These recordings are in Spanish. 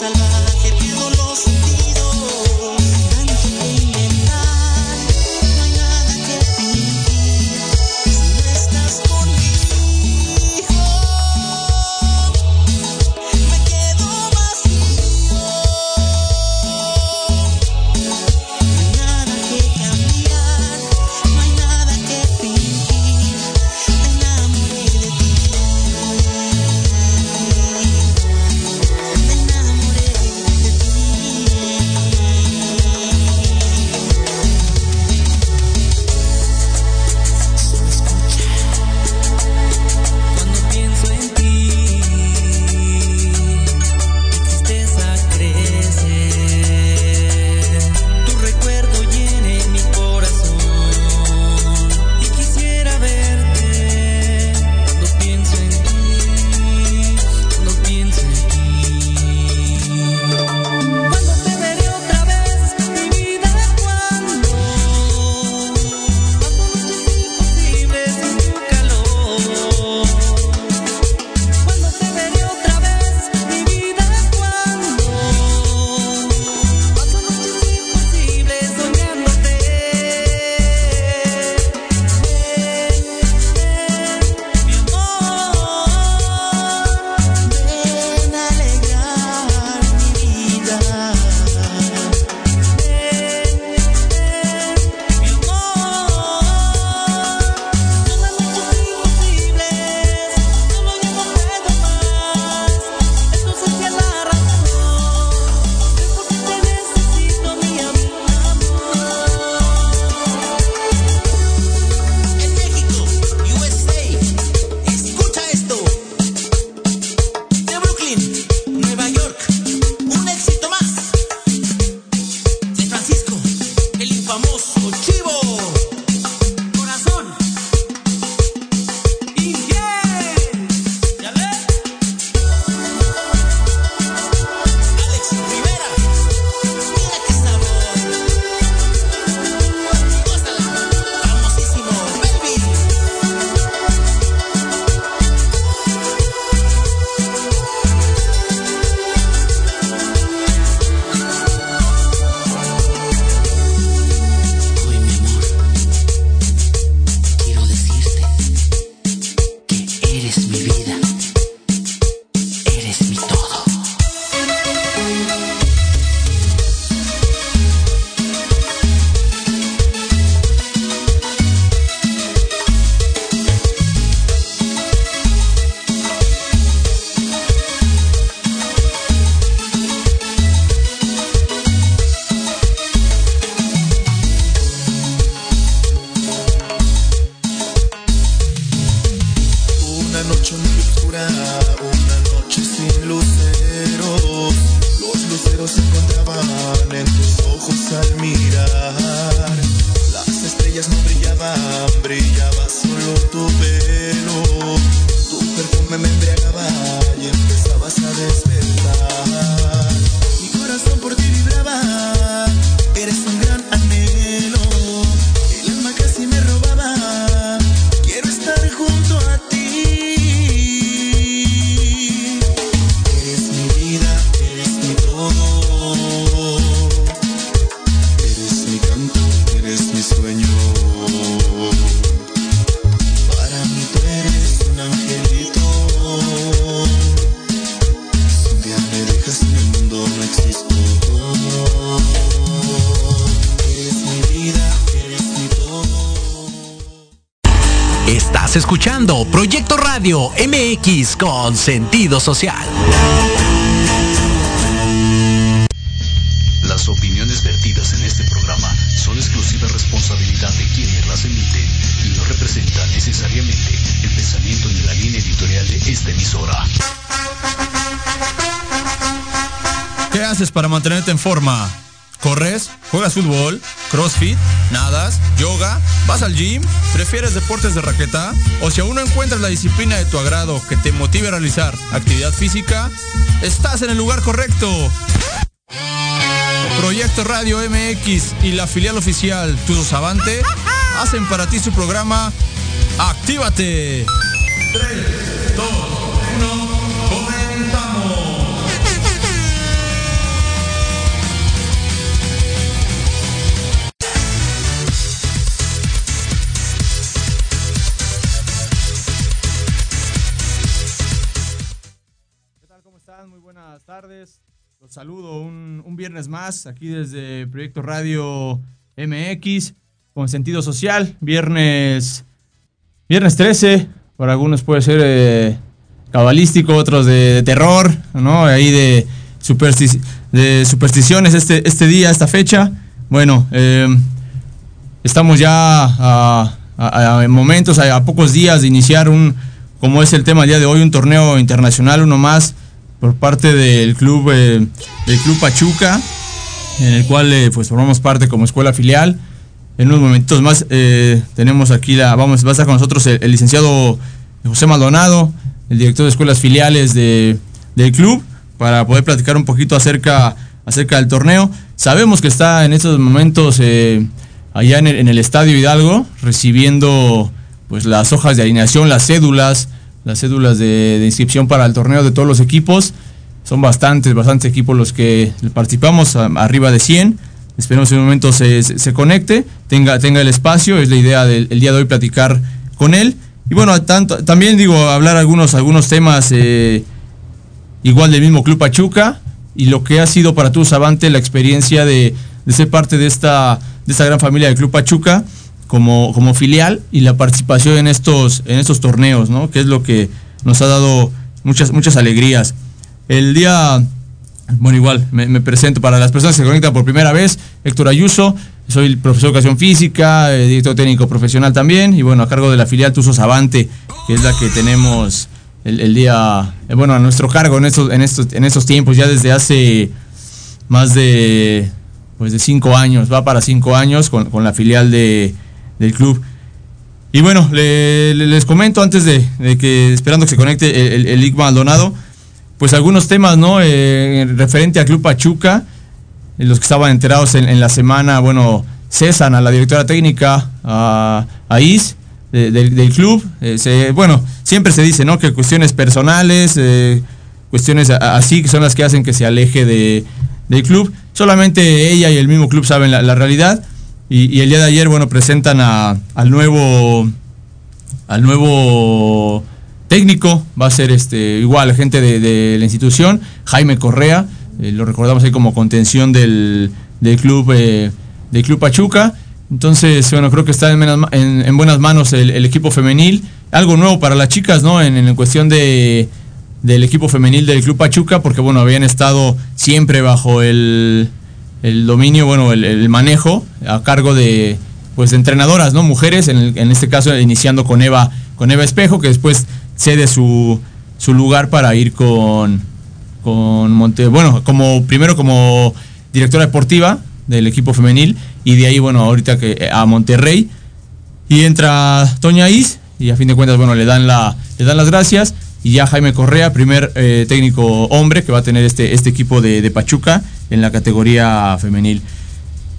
salvar. MX con sentido social. Las opiniones vertidas en este programa son exclusiva responsabilidad de quienes las emiten y no representan necesariamente el pensamiento ni la línea editorial de esta emisora. ¿Qué haces para mantenerte en forma? ¿Corres? ¿Juegas fútbol? ¿Crossfit? ¿Nadas? ¿Yoga? ¿Vas al gym? ¿Prefieres deportes de raqueta? O si aún no encuentras la disciplina de tu agrado que te motive a realizar actividad física, estás en el lugar correcto. Proyecto Radio MX y la filial oficial Tudo Avante hacen para ti su programa Actívate. 3, Saludo un, un viernes más aquí desde Proyecto Radio MX con sentido social. Viernes, viernes 13, para algunos puede ser eh, cabalístico, otros de, terror, ¿no? Ahí de, de supersticiones este, este día, esta fecha. Bueno, eh, estamos ya a, momentos, a, a, pocos días de iniciar un, como es el tema día de hoy, un torneo internacional, uno más por parte del club, eh, del club Pachuca, en el cual eh, pues formamos parte como escuela filial. En unos momentos más eh, tenemos aquí la, vamos, va a estar con nosotros el, licenciado José Maldonado, el director de escuelas filiales de, del club, para poder platicar un poquito acerca, acerca del torneo. Sabemos que está en estos momentos eh, allá en el, en el, Estadio Hidalgo, recibiendo pues las hojas de alineación, las cédulas, las cédulas de, inscripción para el torneo de todos los equipos. Son bastantes, bastantes equipos los que participamos, arriba de 100. Esperemos en un momento se, se, conecte, tenga, tenga el espacio. Es la idea del el día de hoy platicar con él. Y bueno, tanto, también digo, hablar algunos, algunos temas eh, igual del mismo Club Pachuca y lo que ha sido para tú, Sabante, la experiencia de, de ser parte de esta, de esta gran familia del Club Pachuca como, como filial y la participación en estos, en estos torneos, ¿no? Que es lo que nos ha dado muchas, muchas alegrías. El día, bueno, igual, me, presento para las personas que se conectan por primera vez, Héctor Ayuso, soy profesor de educación física, eh, director técnico profesional también, y bueno, a cargo de la filial Tuso Savante, que es la que tenemos el, el día, eh, bueno, a nuestro cargo en estos, en estos, en estos tiempos, ya desde hace más de, pues de cinco años, va para cinco años con, con la filial de, del club. Y bueno, le, le, les comento antes de, que, esperando que se conecte el, el, el Maldonado, pues algunos temas, ¿no? Eh, referente al Club Pachuca, los que estaban enterados en, la semana, bueno, cesan a la directora técnica, a, a Is, de, de, del club. Eh, se, bueno, siempre se dice, ¿no? Que cuestiones personales, eh, cuestiones así, que son las que hacen que se aleje de, del club. Solamente ella y el mismo club saben la realidad. Y, el día de ayer, bueno, presentan a, al nuevo, al nuevo técnico, va a ser este igual gente de, la institución, Jaime Correa, eh, lo recordamos ahí como contención del, del club eh, del club Pachuca. Entonces, bueno, creo que está en buenas manos el, el, equipo femenil. Algo nuevo para las chicas, ¿no? En, en cuestión de, del equipo femenil del Club Pachuca, porque, bueno, habían estado siempre bajo el, el dominio, bueno, el, manejo a cargo de pues entrenadoras, ¿no? Mujeres, en, en, este caso iniciando con Eva, con Eva Espejo, que después cede su, su lugar para ir con, con Monte, bueno, como primero como directora deportiva del equipo femenil y de ahí, bueno, ahorita que eh, a Monterrey. Y entra Toña Is y a fin de cuentas, bueno, le dan la le dan las gracias. Y ya Jaime Correa, primer eh, técnico hombre que va a tener este este equipo de, de Pachuca en la categoría femenil.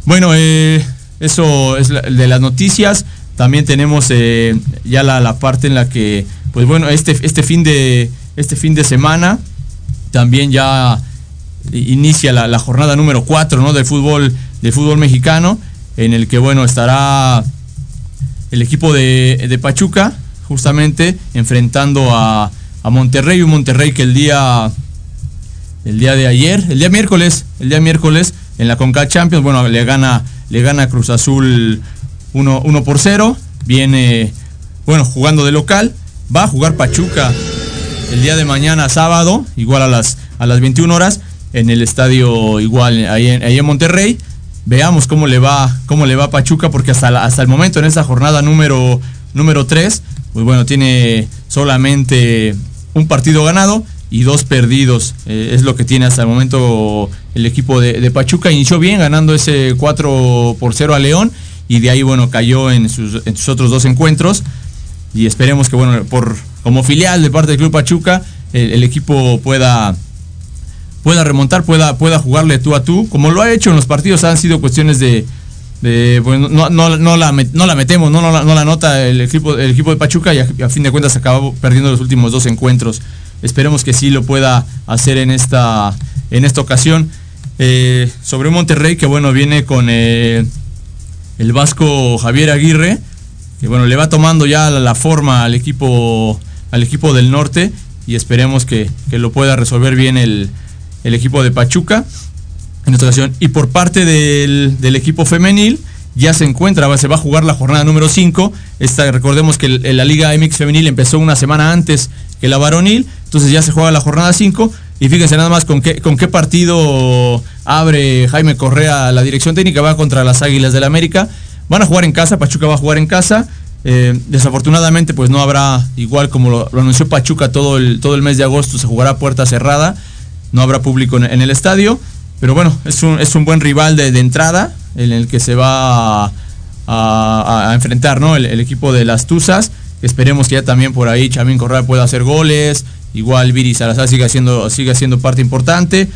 Bueno, eh, eso es de las noticias. También tenemos eh, ya la, la, parte en la que, pues bueno, este, este, fin, de, este fin de semana también ya inicia la, la jornada número 4 ¿no? del, fútbol, del fútbol mexicano, en el que, bueno, estará el equipo de, de Pachuca, justamente enfrentando a, a Monterrey, un Monterrey que el día el día de ayer, el día miércoles, el día miércoles en la Conca Champions, bueno, le gana, le gana Cruz Azul 1, 1 por 0, viene, bueno, jugando de local, va a jugar Pachuca el día de mañana sábado, igual a las, a las 21 horas, en el estadio igual ahí en, ahí en Monterrey. Veamos cómo le va, cómo le va a Pachuca, porque hasta, hasta el momento en esa jornada número, número 3, pues bueno, tiene solamente un partido ganado y dos perdidos. Eh, es lo que tiene hasta el momento el equipo de, Pachuca. Inició bien ganando ese 4 por 0 a León y de ahí, bueno, cayó en sus, otros dos encuentros. Y esperemos que, bueno, por como filial de parte del Club Pachuca, el, equipo pueda pueda remontar, pueda, pueda jugarle tú a tú, como lo ha hecho en los partidos, han sido cuestiones de, bueno, no, no, no, la, no la metemos, no, no, la, no la nota el equipo, el equipo de Pachuca y a, a fin de cuentas acabó perdiendo los últimos dos encuentros. Esperemos que sí lo pueda hacer en esta, en esta ocasión. Eh, sobre Monterrey, que bueno, viene con eh, el vasco Javier Aguirre, que bueno, le va tomando ya la, forma al equipo, al equipo del norte. y esperemos que, lo pueda resolver bien el, equipo de Pachuca en esta ocasión. Y por parte del, equipo femenil, ya se encuentra, se va a jugar la jornada número 5. recordemos que la Liga MX femenil empezó una semana antes que la varonil, entonces ya se juega la jornada 5. Y fíjense nada más con qué, con qué partido abre Jaime Correa la dirección técnica, va contra las Águilas del la América. Van a jugar en casa, Pachuca va a jugar en casa. Eh, desafortunadamente, pues no habrá, igual como lo, anunció Pachuca todo el, todo el mes de agosto, se jugará puerta cerrada, no habrá público en, el estadio, pero bueno, es un, es un buen rival de, entrada en el que se va a, enfrentar ¿no? el, equipo de las Tuzas. Esperemos que ya también por ahí Chamín Correa pueda hacer goles, igual Viri Salazar sigue siendo, sigue siendo parte importante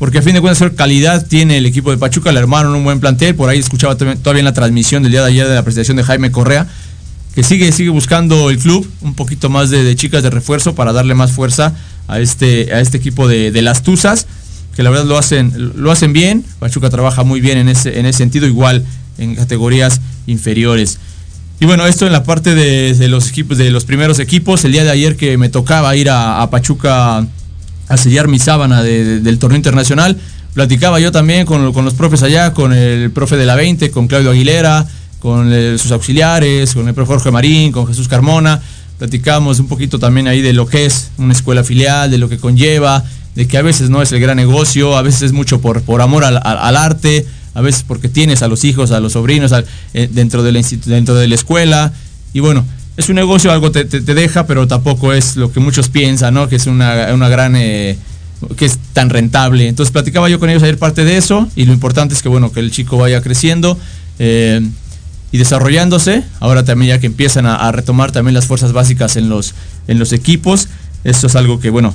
porque a fin de cuentas calidad tiene el equipo de Pachuca, le armaron un buen plantel, por ahí escuchaba todavía en la transmisión del día de ayer de la presentación de Jaime Correa, que sigue, sigue buscando el club un poquito más de, chicas de refuerzo para darle más fuerza a este, a este equipo de, las Tuzas, que la verdad lo hacen, lo hacen bien. Pachuca trabaja muy bien en ese, en ese sentido, igual en categorías inferiores. Y bueno, esto en la parte de, los equipos, de los primeros equipos, el día de ayer que me tocaba ir a, Pachuca a sellar mi sábana del torneo internacional, platicaba yo también con, con los profes allá, con el profe de la 20, con Claudio Aguilera, con sus auxiliares, con el profe Jorge Marín, con Jesús Carmona. Platicamos un poquito también ahí de lo que es una escuela filial, de lo que conlleva, de que a veces no es el gran negocio, a veces es mucho por, por amor al, arte, a veces porque tienes a los hijos, a los sobrinos eh, dentro, de la dentro de la escuela. Y bueno, es un negocio, algo te, deja, pero tampoco es lo que muchos piensan, ¿no? Que es una, gran... Eh, que es tan rentable. Entonces platicaba yo con ellos ayer parte de eso y lo importante es que bueno, que el chico vaya creciendo. Eh, y desarrollándose. Ahora también ya que empiezan a, retomar también las fuerzas básicas en los, en los equipos. Esto es algo que, bueno,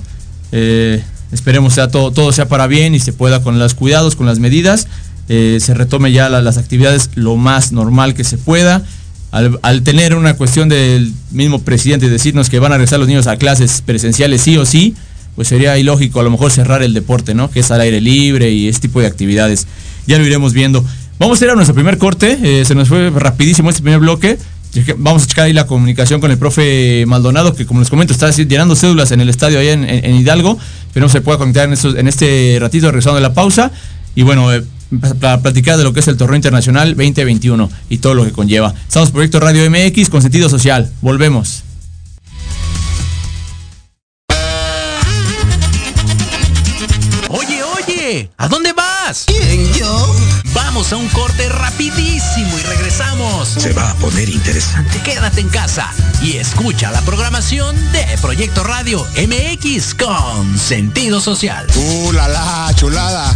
esperemos sea todo, todo sea para bien y se pueda con los cuidados, con las medidas, eh, se retome ya las actividades lo más normal que se pueda. Al, tener una cuestión del mismo presidente decirnos que van a regresar los niños a clases presenciales sí o sí, pues sería ilógico a lo mejor cerrar el deporte, ¿no? Que es al aire libre y este tipo de actividades. Ya lo iremos viendo. Vamos a ir a nuestro primer corte. Eh, se nos fue rapidísimo este primer bloque. Vamos a checar ahí la comunicación con el profe Maldonado, que como les comento, está llenando cédulas en el estadio allá en, Hidalgo. Pero no se pueda conectar en, este ratito, regresando de la pausa. Y bueno, eh, para platicar de lo que es el torneo internacional 2021 y todo lo que conlleva. Estamos Proyecto Radio MX con sentido social. Volvemos. Oye, oye, ¿a dónde vas? ¿Quién, yo? Vamos a un corte rapidísimo y regresamos. Se va a poner interesante. Quédate en casa y escucha la programación de Proyecto Radio MX con sentido social. ¡Uh, la, la chulada!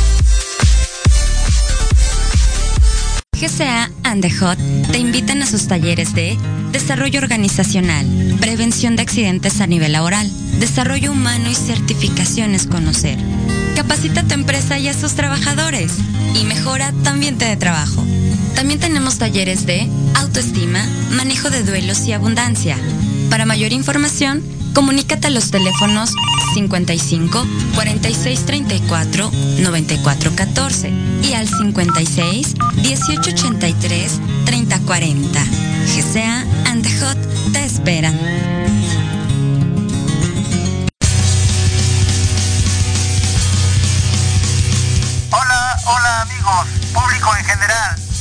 GCA and the Hot te invitan a sus talleres de desarrollo organizacional, prevención de accidentes a nivel laboral, desarrollo humano y certificaciones conocer Capacita a tu empresa y a sus trabajadores y mejora tu ambiente de trabajo. También tenemos talleres de autoestima, manejo de duelos y abundancia. Para mayor información, comunícate a los teléfonos 55 46 34 94 14 y al 56 18 83 30 40. GCA and the Hot te esperan. público en general.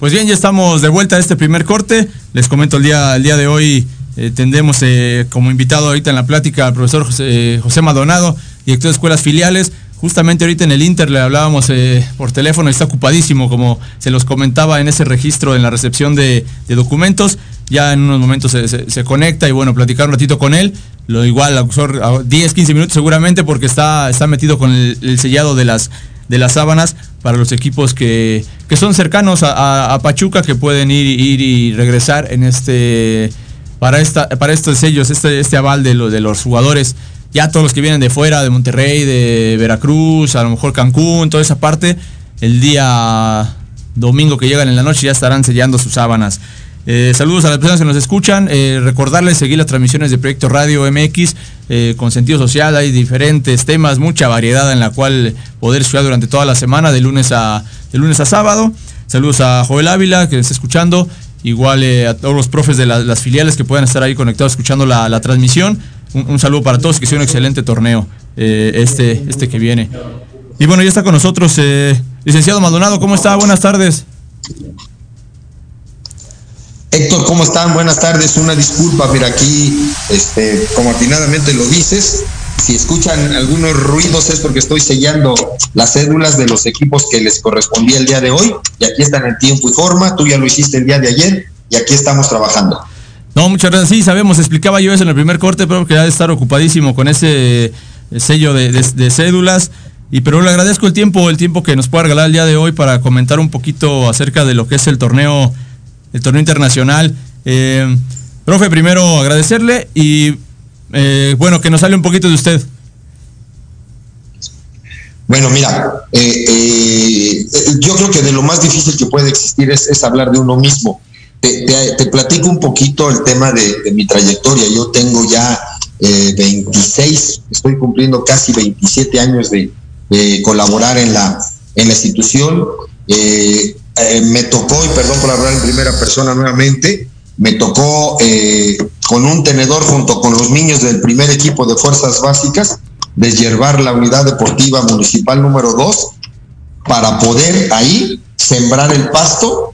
Pues bien, ya estamos de vuelta a este primer corte. Les comento el día, el día de hoy eh, tendremos eh, como invitado ahorita en la plática al profesor José, José Maldonado, director de escuelas filiales. Justamente ahorita en el Inter le hablábamos eh, por teléfono, está ocupadísimo, como se los comentaba en ese registro en la recepción de, documentos. Ya en unos momentos se, conecta y bueno, platicar un ratito con él. Lo igual, a 10, 15 minutos seguramente porque está, está metido con el, el sellado de las, de las sábanas para los equipos que, que son cercanos a, a, Pachuca, que pueden ir, ir y regresar en este para esta, para estos sellos, este, este aval de, lo, de los jugadores. Ya todos los que vienen de fuera, de Monterrey, de Veracruz, a lo mejor Cancún, toda esa parte, el día domingo que llegan en la noche ya estarán sellando sus sábanas. Eh, saludos a las personas que nos escuchan. Eh, recordarles seguir las transmisiones de Proyecto Radio MX eh, con sentido social. Hay diferentes temas, mucha variedad en la cual poder estudiar durante toda la semana, de lunes a, de lunes a sábado. Saludos a Joel Ávila que está escuchando. Igual a todos los profes de la, las filiales que puedan estar ahí conectados escuchando la, la transmisión. Un, un, saludo para todos, que sea un excelente torneo este, este que viene. Y bueno, ya está con nosotros licenciado Maldonado. ¿Cómo está? Buenas tardes. Héctor, ¿cómo están? Buenas tardes. Una disculpa, mira aquí, este, como atinadamente lo dices, si escuchan algunos ruidos es porque estoy sellando las cédulas de los equipos que les correspondía el día de hoy y aquí están en tiempo y forma. Tú ya lo hiciste el día de ayer y aquí estamos trabajando. No, muchas gracias. Sí, sabemos, explicaba yo eso en el primer corte, pero que ha de estar ocupadísimo con ese sello de, de, de cédulas. Y pero le agradezco el tiempo, el tiempo que nos pueda regalar el día de hoy para comentar un poquito acerca de lo que es el torneo el torneo internacional. Eh, profe, primero agradecerle y eh, bueno, que nos hable un poquito de usted. Bueno, mira, eh, eh, yo creo que de lo más difícil que puede existir es, hablar de uno mismo. Te, platico un poquito el tema de, mi trayectoria. Yo tengo ya 26, estoy cumpliendo casi 27 años de, colaborar en la, en la institución. Eh, me tocó, y perdón por hablar en primera persona nuevamente, me tocó eh, con un tenedor junto con los niños del primer equipo de fuerzas básicas deshiervar la unidad deportiva municipal número 2 para poder ahí sembrar el pasto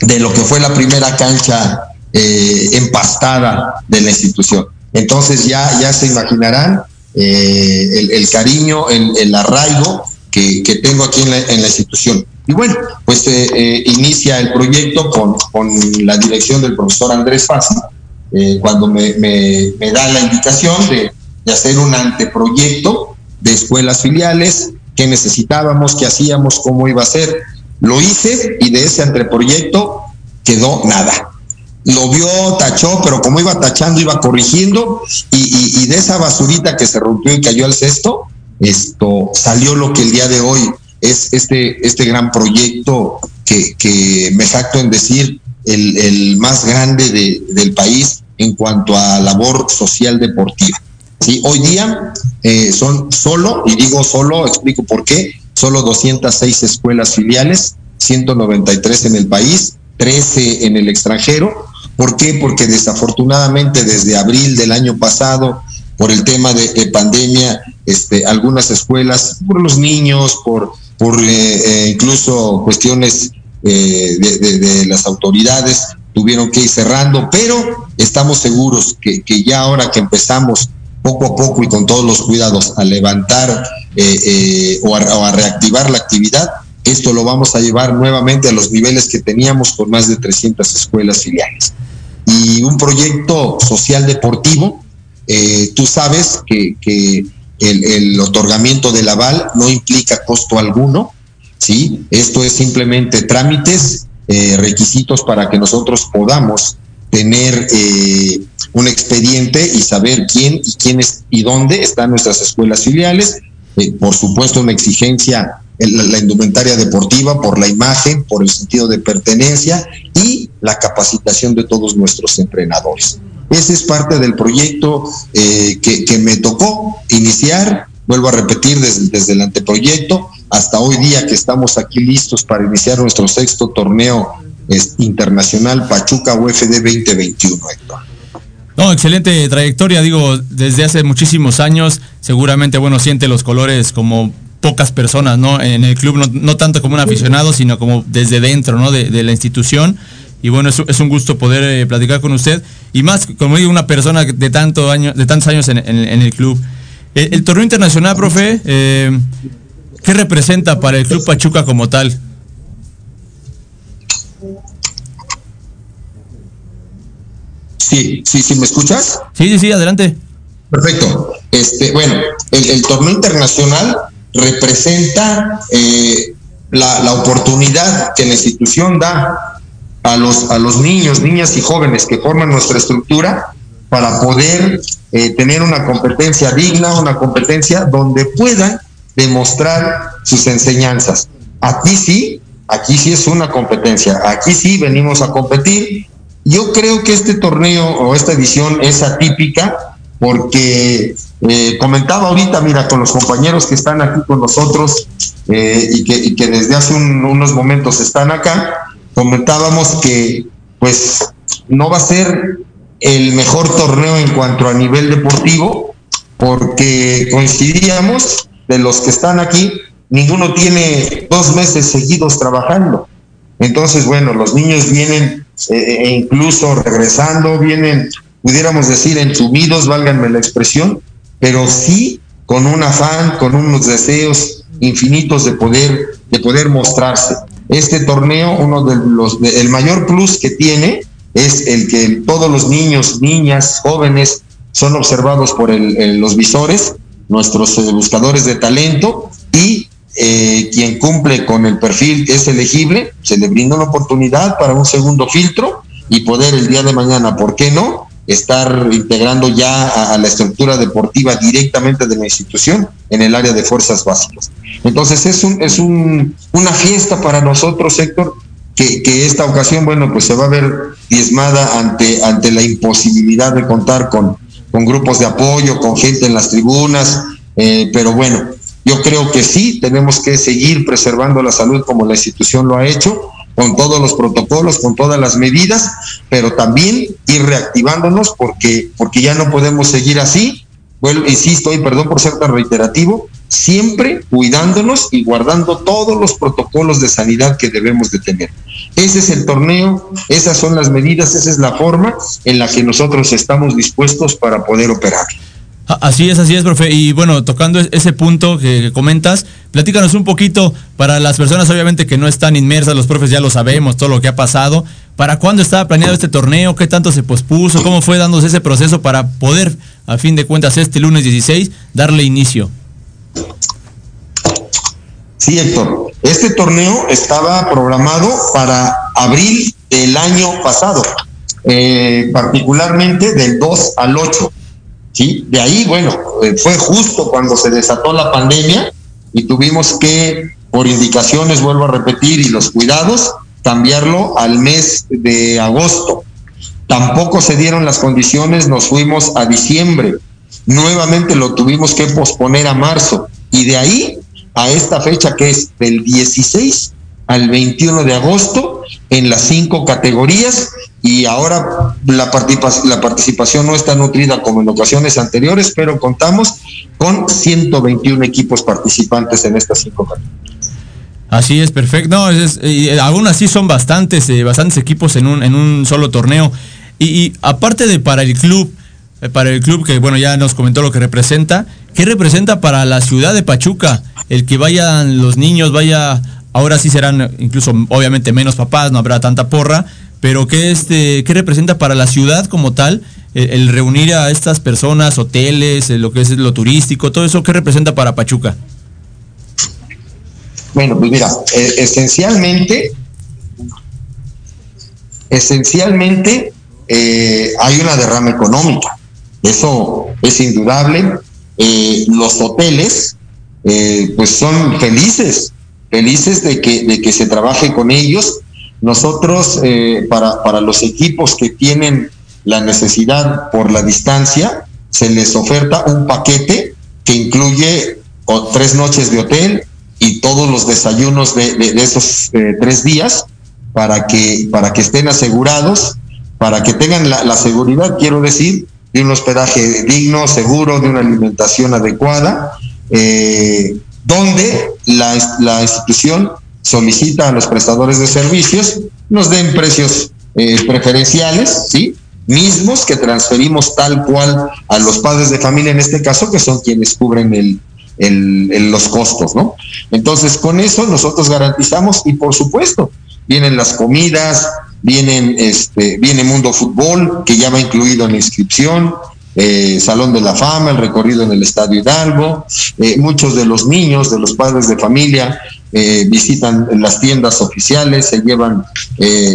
de lo que fue la primera cancha eh, empastada de la institución. Entonces ya, ya se imaginarán el, cariño, el, arraigo que, que, tengo aquí en la institución. Y bueno, pues eh, eh, inicia el proyecto con, con, la dirección del profesor Andrés Fácil, eh, cuando me, me, da la indicación de, de, hacer un anteproyecto de escuelas filiales, qué necesitábamos, qué hacíamos, cómo iba a ser. Lo hice y de ese anteproyecto quedó nada. Lo vio, tachó, pero como iba tachando, iba corrigiendo, y de esa basurita que se rompió y cayó al cesto, esto salió lo que el día de hoy es este, este gran proyecto que, me jacto en decir el, el más grande de, del país en cuanto a labor social deportiva. ¿Sí? Hoy día eh, son solo, y digo solo, explico por qué, solo 206 escuelas filiales, 193 en el país, 13 en el extranjero. ¿Por qué? Porque desafortunadamente desde abril del año pasado, por el tema de, de pandemia, este, algunas escuelas, por los niños, por por eh, eh, incluso cuestiones eh, de, de, de, las autoridades tuvieron que ir cerrando, pero estamos seguros que, que, ya ahora que empezamos poco a poco y con todos los cuidados a levantar o a, o, a, reactivar la actividad, esto lo vamos a llevar nuevamente a los niveles que teníamos con más de 300 escuelas filiales. Y un proyecto social deportivo, tú sabes que, que el, el, otorgamiento del aval no implica costo alguno, ¿sí? Esto es simplemente trámites, eh, requisitos para que nosotros podamos tener eh, un expediente y saber quién y quiénes y dónde están nuestras escuelas filiales. Eh, por supuesto, una exigencia en la, la, indumentaria deportiva por la imagen, por el sentido de pertenencia y la capacitación de todos nuestros entrenadores. Ese es parte del proyecto eh, que, me tocó iniciar vuelvo a repetir, desde, desde el anteproyecto hasta hoy día que estamos aquí listos para iniciar nuestro sexto torneo internacional Pachuca UFD 2021, Héctor. No, excelente trayectoria, digo, desde hace muchísimos años, seguramente, bueno, siente los colores como pocas personas, ¿no? En el club, no, no tanto como un aficionado, sino como desde dentro, ¿no? De la institución. Y bueno, es, es un gusto poder eh, platicar con usted. Y más, como digo, una persona de, tanto año, de tantos años en, en, en el club. El, el, torneo internacional, profe, eh, ¿qué representa para el Club Pachuca como tal? Sí, sí, sí, ¿me escuchas? Sí, sí, sí, adelante. Perfecto. Este, bueno, el, el torneo internacional representa eh, la, la, oportunidad que la institución da a los, a los niños, niñas y jóvenes que forman nuestra estructura para poder eh, tener una competencia digna, una competencia donde puedan demostrar sus enseñanzas. Aquí sí, aquí sí es una competencia, aquí sí venimos a competir. Yo creo que este torneo o esta edición es atípica porque eh, comentaba ahorita, mira, con los compañeros que están aquí con nosotros eh, y, que, desde hace un, unos momentos están acá, comentábamos que pues no va a ser el mejor torneo en cuanto a nivel deportivo, porque coincidíamos de los que están aquí, ninguno tiene dos meses seguidos trabajando. Entonces, bueno, los niños vienen eh, e incluso regresando, vienen, pudiéramos decir, entumidos, válganme la expresión, pero sí con un afán, con unos deseos infinitos de poder, de poder mostrarse. Este torneo, uno de los, de, el mayor plus que tiene es el que todos los niños, niñas, jóvenes son observados por el, los visores, nuestros eh, buscadores de talento y eh, quien cumple con el perfil es elegible, se le brinda una oportunidad para un segundo filtro y poder el día de mañana, ¿por qué no? Estar integrando ya a, la estructura deportiva directamente de la institución en el área de fuerzas básicas. Entonces es, un, es un, una fiesta para nosotros, Héctor, que, que, esta ocasión, bueno, pues se va a ver diezmada ante, ante la imposibilidad de contar con, con grupos de apoyo, con gente en las tribunas, eh, pero bueno, yo creo que sí, tenemos que seguir preservando la salud como la institución lo ha hecho, con todos los protocolos, con todas las medidas, pero también ir reactivándonos porque, porque ya no podemos seguir así. Bueno, insisto, y perdón por ser tan reiterativo, siempre cuidándonos y guardando todos los protocolos de sanidad que debemos de tener. Ese es el torneo, esas son las medidas, esa es la forma en la que nosotros estamos dispuestos para poder operar. Así es, así es, profe. Y bueno, tocando ese punto que, comentas, platícanos un poquito para las personas obviamente que no están inmersas, los profes ya lo sabemos, todo lo que ha pasado. ¿Para cuándo estaba planeado este torneo? ¿Qué tanto se pospuso? ¿Cómo fue dándose ese proceso para poder, a fin de cuentas, este lunes 16, darle inicio? Sí, Héctor. Este torneo estaba programado para abril del año pasado, eh, particularmente del 2 al 8 ¿sí? De ahí, bueno, eh, fue justo cuando se desató la pandemia y tuvimos que, por indicaciones, vuelvo a repetir, y los cuidados, cambiarlo al mes de agosto. Tampoco se dieron las condiciones, nos fuimos a diciembre. Nuevamente lo tuvimos que posponer a marzo. Y de ahí a esta fecha que es del 16 al 21 de agosto en las cinco categorías y ahora la, la participación no está nutrida como en ocasiones anteriores, pero contamos con 121 equipos participantes en estas cinco categorías. Así es, perfecto. No, es, es, aún así son bastantes, eh, bastantes equipos en un, en un solo torneo. Y, y, aparte de para el club, eh, para el club que bueno ya nos comentó lo que representa, ¿qué representa para la ciudad de Pachuca? El que vayan los niños, vaya, ahora sí serán incluso obviamente menos papás, no habrá tanta porra, pero ¿qué, este, qué representa para la ciudad como tal el, el reunir a estas personas, hoteles, lo que es lo turístico, todo eso, qué representa para Pachuca? Bueno, pues mira, eh, esencialmente, esencialmente eh, hay una derrama económica. Eso es indudable. Eh, los hoteles, pues son felices, felices de que, de que se trabaje con ellos. Nosotros, para, para los equipos que tienen la necesidad por la distancia, se les oferta un paquete que incluye tres noches de hotel y todos los desayunos de, esos eh, tres días para que, para que estén asegurados, para que tengan la, seguridad, quiero decir, de un hospedaje digno, seguro, de una alimentación adecuada, eh, donde la, la, institución solicita a los prestadores de servicios nos den precios eh, preferenciales, ¿sí? mismos que transferimos tal cual a los padres de familia en este caso, que son quienes cubren el, el, los costos, ¿no? Entonces, con eso nosotros garantizamos y por supuesto, vienen las comidas, vienen este, viene Mundo Fútbol, que ya va incluido en la inscripción, eh, Salón de la Fama, el recorrido en el Estadio Hidalgo. Eh, muchos de los niños, de los padres de familia, eh, visitan las tiendas oficiales, se llevan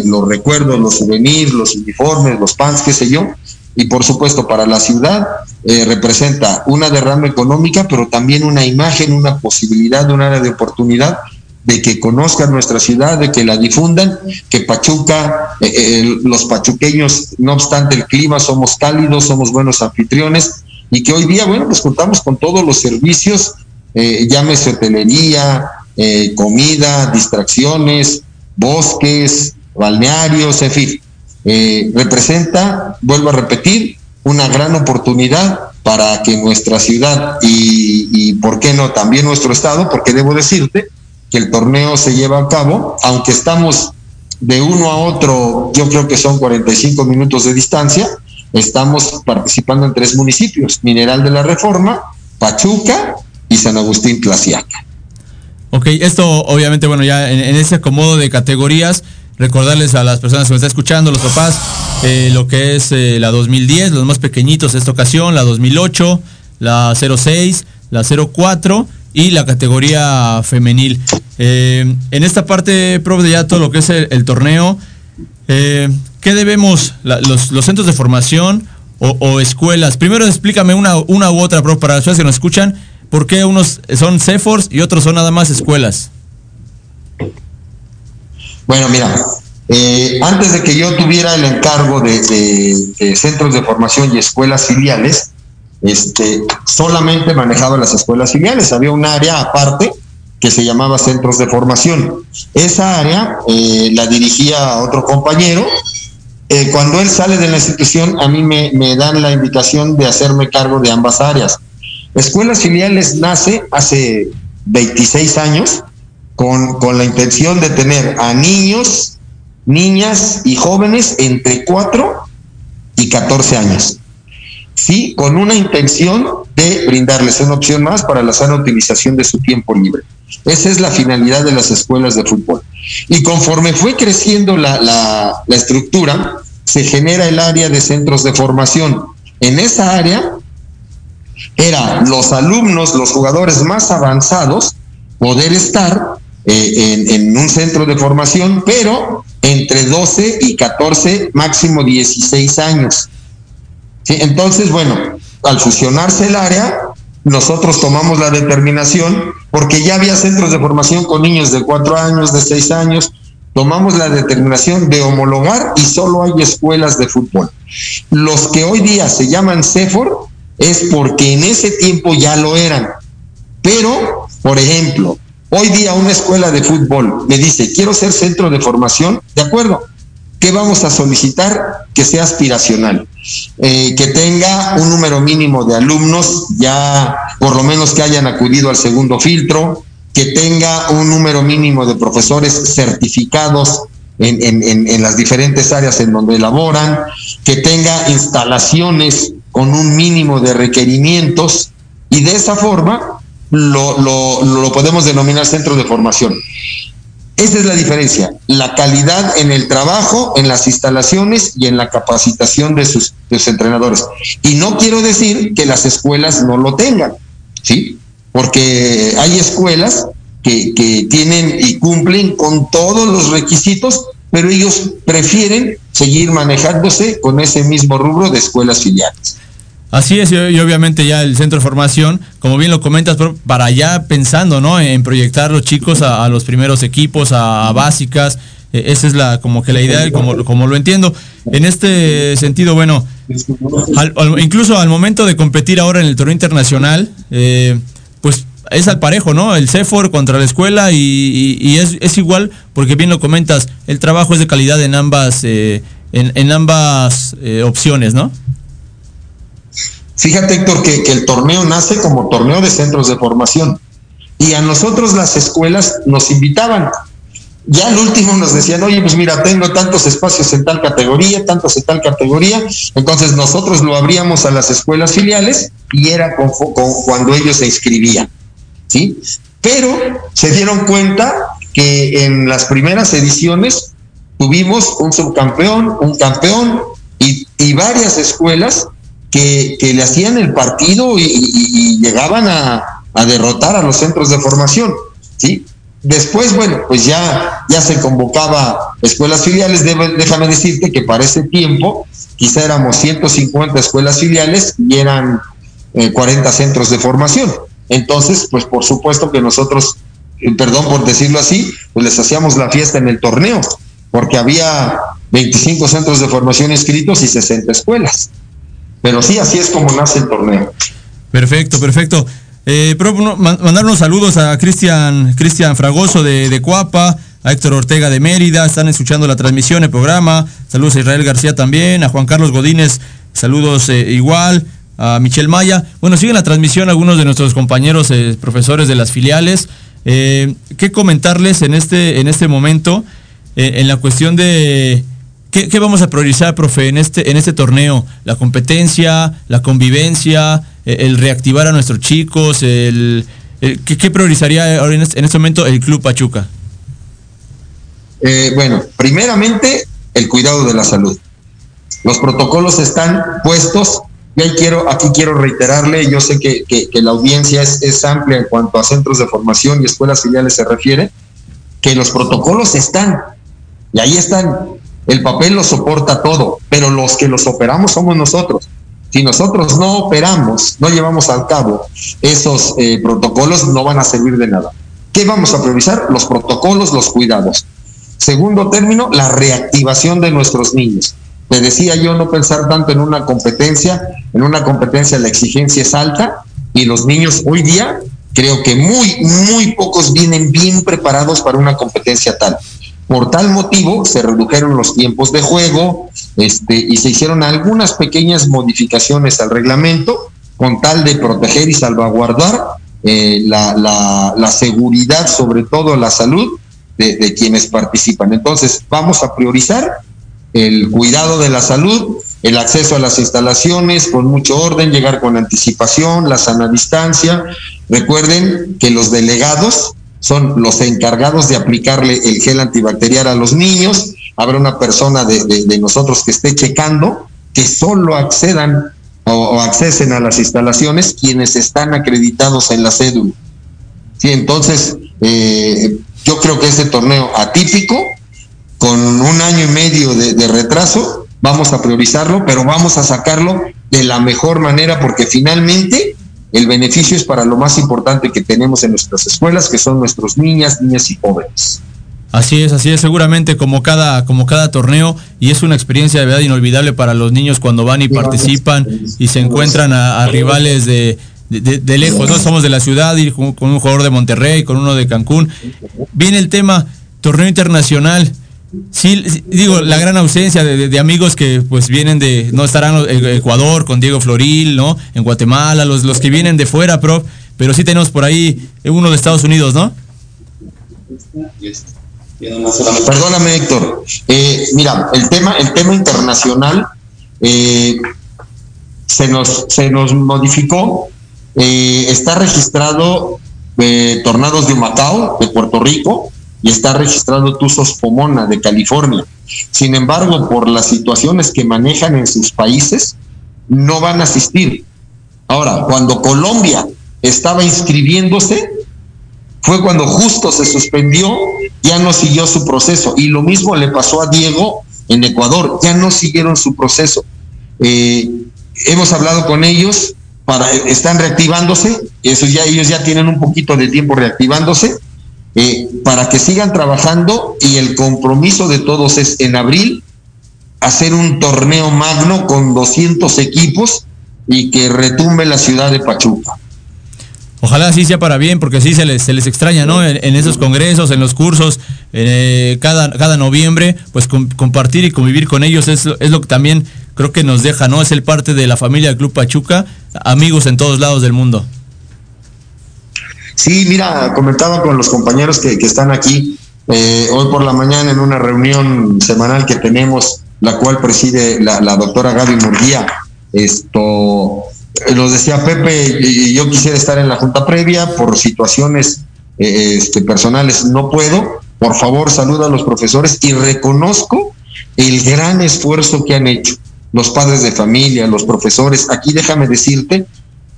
los recuerdos, los souvenirs, los uniformes, los pants, qué sé yo. Y por supuesto, para la ciudad representa una derrama económica, pero también una imagen, una posibilidad, un área de oportunidad de que conozcan nuestra ciudad, de que la difundan, que Pachuca, eh, eh, los pachuqueños, no obstante el clima, somos cálidos, somos buenos anfitriones y que hoy día, bueno, pues contamos con todos los servicios, eh, llámese hotelería, eh, comida, distracciones, bosques, balnearios, en fin. representa, vuelvo a repetir, una gran oportunidad para que nuestra ciudad y, ¿por qué no?, también nuestro estado, porque debo decirte, que el torneo se lleva a cabo, aunque estamos de uno a otro, yo creo que son 45 minutos de distancia, estamos participando en tres municipios, Mineral de la Reforma, Pachuca y San Agustín Tlaxiaca. Ok, esto obviamente, bueno, ya en, ese acomodo de categorías, recordarles a las personas que me están escuchando, los papás, eh, lo que es eh, la 2010, los más pequeñitos esta ocasión, la 2008, la 06, la 04 y la categoría femenil. Eh, en esta parte, profe, de ya todo lo que es el, torneo, ¿qué debemos, los, centros de formación o, escuelas? Primero explícame una, una u otra, profe, para las personas que nos escuchan, ¿por qué unos son CEFORS y otros son nada más escuelas? Bueno, mira, eh, antes de que yo tuviera el encargo de centros de formación y escuelas filiales, este, solamente manejaba las escuelas filiales. Había un área aparte que se llamaba centros de formación. Esa área eh, la dirigía otro compañero. Eh, cuando él sale de la institución, a mí me, dan la invitación de hacerme cargo de ambas áreas. Escuelas filiales nace hace 26 años con, con la intención de tener a niños, niñas y jóvenes entre 4 y 14 años sí, con una intención de brindarles una opción más para la sana utilización de su tiempo libre. Esa es la finalidad de las escuelas de fútbol. Y conforme fue creciendo la, la, estructura, se genera el área de centros de formación. En esa área eran los alumnos, los jugadores más avanzados, poder estar eh, en, un centro de formación, pero entre 12 y 14, máximo 16 años. Entonces, bueno, al fusionarse el área, nosotros tomamos la determinación, porque ya había centros de formación con niños de cuatro años, de seis años, tomamos la determinación de homologar y solo hay escuelas de fútbol. Los que hoy día se llaman CEFOR es porque en ese tiempo ya lo eran. Pero, por ejemplo, hoy día una escuela de fútbol me dice, quiero ser centro de formación, de acuerdo, ¿Qué vamos a solicitar? Que sea aspiracional, eh, que tenga un número mínimo de alumnos, ya por lo menos que hayan acudido al segundo filtro, que tenga un número mínimo de profesores certificados en, las diferentes áreas en donde elaboran, que tenga instalaciones con un mínimo de requerimientos y de esa forma lo, lo, lo podemos denominar centro de formación. Esa es la diferencia, la calidad en el trabajo, en las instalaciones y en la capacitación de sus, entrenadores. Y no quiero decir que las escuelas no lo tengan, ¿sí? Porque hay escuelas que, que tienen y cumplen con todos los requisitos, pero ellos prefieren seguir manejándose con ese mismo rubro de escuelas filiales. Así es, y, obviamente ya el centro de formación, como bien lo comentas, para ya pensando, ¿no? En proyectar los chicos a, los primeros equipos, a, básicas, e, esa es la como que la idea, como, como lo entiendo. En este sentido, bueno, incluso al momento de competir ahora en el torneo internacional, eh, pues es al parejo, ¿no? El CEFOR contra la escuela y, es, igual, porque bien lo comentas, el trabajo es de calidad en ambas, eh, en, ambas eh, opciones, ¿no? Fíjate, Héctor, que, que el torneo nace como torneo de centros de formación y a nosotros las escuelas nos invitaban ya al último nos decían, oye, pues mira, tengo tantos espacios en tal categoría, tantos en tal categoría, entonces nosotros lo abríamos a las escuelas filiales y era con, cuando ellos se inscribían, ¿sí? Pero se dieron cuenta que en las primeras ediciones tuvimos un subcampeón, un campeón y, varias escuelas que, le hacían el partido y, llegaban a, derrotar a los centros de formación, ¿sí? Después, bueno, pues ya, ya se convocaba escuelas filiales. déjame decirte que para ese tiempo quizá éramos 150 escuelas filiales y eran 40 eh, centros de formación. Entonces, pues por supuesto que nosotros, eh, perdón por decirlo así, pues les hacíamos la fiesta en el torneo, porque había 25 centros de formación inscritos y 60 escuelas. Pero sí, así es como nace el torneo. Perfecto, perfecto. Eh, mandar unos saludos a Cristian Cristian Fragoso de, de Cuapa, a Héctor Ortega de Mérida, están escuchando la transmisión, el programa. Saludos a Israel García también, a Juan Carlos Godínez, saludos eh, igual, a Michelle Maya. Bueno, siguen la transmisión algunos de nuestros compañeros eh, profesores de las filiales. Eh, ¿Qué comentarles en este, en este momento en la cuestión de ¿Qué, vamos a priorizar, profe, en este, en este torneo? ¿La competencia, la convivencia, eh, el reactivar a nuestros chicos? El, ¿qué, priorizaría ahora en este, en este, momento el Club Pachuca? Eh, bueno, primeramente el cuidado de la salud. Los protocolos están puestos y ahí quiero, aquí quiero reiterarle, yo sé que, la audiencia es, es, amplia en cuanto a centros de formación y escuelas filiales se refiere, que los protocolos están y ahí están. El papel lo soporta todo, pero los que los operamos somos nosotros. Si nosotros no operamos, no llevamos al cabo esos eh, protocolos, no van a servir de nada. ¿Qué vamos a priorizar? Los protocolos, los cuidados. Segundo término, la reactivación de nuestros niños. Te decía yo no pensar tanto en una competencia, en una competencia la exigencia es alta y los niños hoy día creo que muy, muy pocos vienen bien preparados para una competencia tal. Por tal motivo se redujeron los tiempos de juego este, y se hicieron algunas pequeñas modificaciones al reglamento con tal de proteger y salvaguardar eh, la, seguridad, sobre todo la salud de, quienes participan. Entonces, vamos a priorizar el cuidado de la salud, el acceso a las instalaciones con mucho orden, llegar con anticipación, la sana distancia. Recuerden que los delegados son los encargados de aplicarle el gel antibacterial a los niños. Habrá una persona de, nosotros que esté checando que solo accedan o, accesen a las instalaciones quienes están acreditados en la cédula. Sí, entonces, eh, yo creo que este torneo atípico, con un año y medio de retraso, vamos a priorizarlo, pero vamos a sacarlo de la mejor manera porque finalmente el beneficio es para lo más importante que tenemos en nuestras escuelas, que son nuestros niñas, niñas y jóvenes. Así es, así es, seguramente como cada, como cada torneo, y es una experiencia de verdad inolvidable para los niños cuando van y participan y se encuentran a, rivales de, de, lejos, ¿no? Somos de la ciudad, ir con, con un jugador de Monterrey, con uno de Cancún. Viene el tema torneo internacional. Sí, digo, la gran ausencia de, amigos que pues vienen de, no estarán Ecuador con Diego Floril, ¿no? En Guatemala, los, los que vienen de fuera, prof, pero sí tenemos por ahí uno de Estados Unidos, ¿no? Perdóname, Héctor. Eh, mira, el tema, el tema internacional eh, se, nos, se nos modificó. Eh, está registrado Tornados de Macao, de Puerto Rico, y está registrado Tuzos Pomona de California. Sin embargo, por las situaciones que manejan en sus países, no van a asistir. Ahora, cuando Colombia estaba inscribiéndose, fue cuando justo se suspendió, ya no siguió su proceso. Y lo mismo le pasó a Diego en Ecuador, ya no siguieron su proceso. Eh, hemos hablado con ellos, para, están reactivándose, eso ya ellos ya tienen un poquito de tiempo reactivándose eh, para que sigan trabajando y el compromiso de todos es en abril hacer un torneo magno con 200 equipos y que retumbe la ciudad de Pachuca. Ojalá así sea para bien, porque sí se les, se les extraña, ¿no? En, esos congresos, en los cursos, eh, cada, cada noviembre, pues compartir y convivir con ellos es, es lo que también creo que nos deja, ¿no? Es el parte de la familia del Club Pachuca, amigos en todos lados del mundo. Sí, mira, comentaba con los compañeros que, están aquí eh, hoy por la mañana en una reunión semanal que tenemos, la cual preside la, la doctora Gaby Murguía. Esto, nos decía Pepe, yo quisiera estar en la junta previa por situaciones eh, este, personales, no puedo. Por favor, saluda a los profesores y reconozco el gran esfuerzo que han hecho los padres de familia, los profesores. Aquí déjame decirte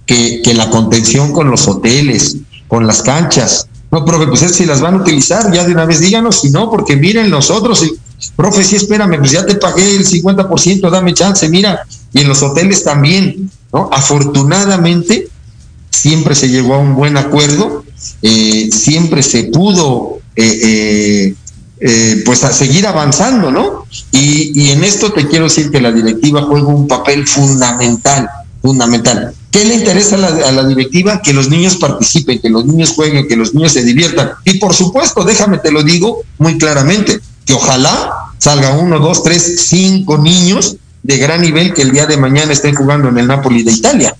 que la contención con los hoteles, con las canchas, no, profe, pues es si las van a utilizar, ya de una vez díganos, si no, porque miren nosotros, profe, sí, espérame, pues ya te pagué el 50%, dame chance, mira, y en los hoteles también, ¿no? Afortunadamente, siempre se llegó a un buen acuerdo, eh, siempre se pudo, eh, eh, eh, pues a seguir avanzando, ¿no? Y, y en esto te quiero decir que la directiva juega un papel fundamental, fundamental. ¿Qué le interesa a la, directiva? Que los niños participen, que los niños jueguen, que los niños se diviertan. Y por supuesto, déjame te lo digo muy claramente, que ojalá salga uno, dos, tres, cinco niños de gran nivel que el día de mañana estén jugando en el Napoli de Italia.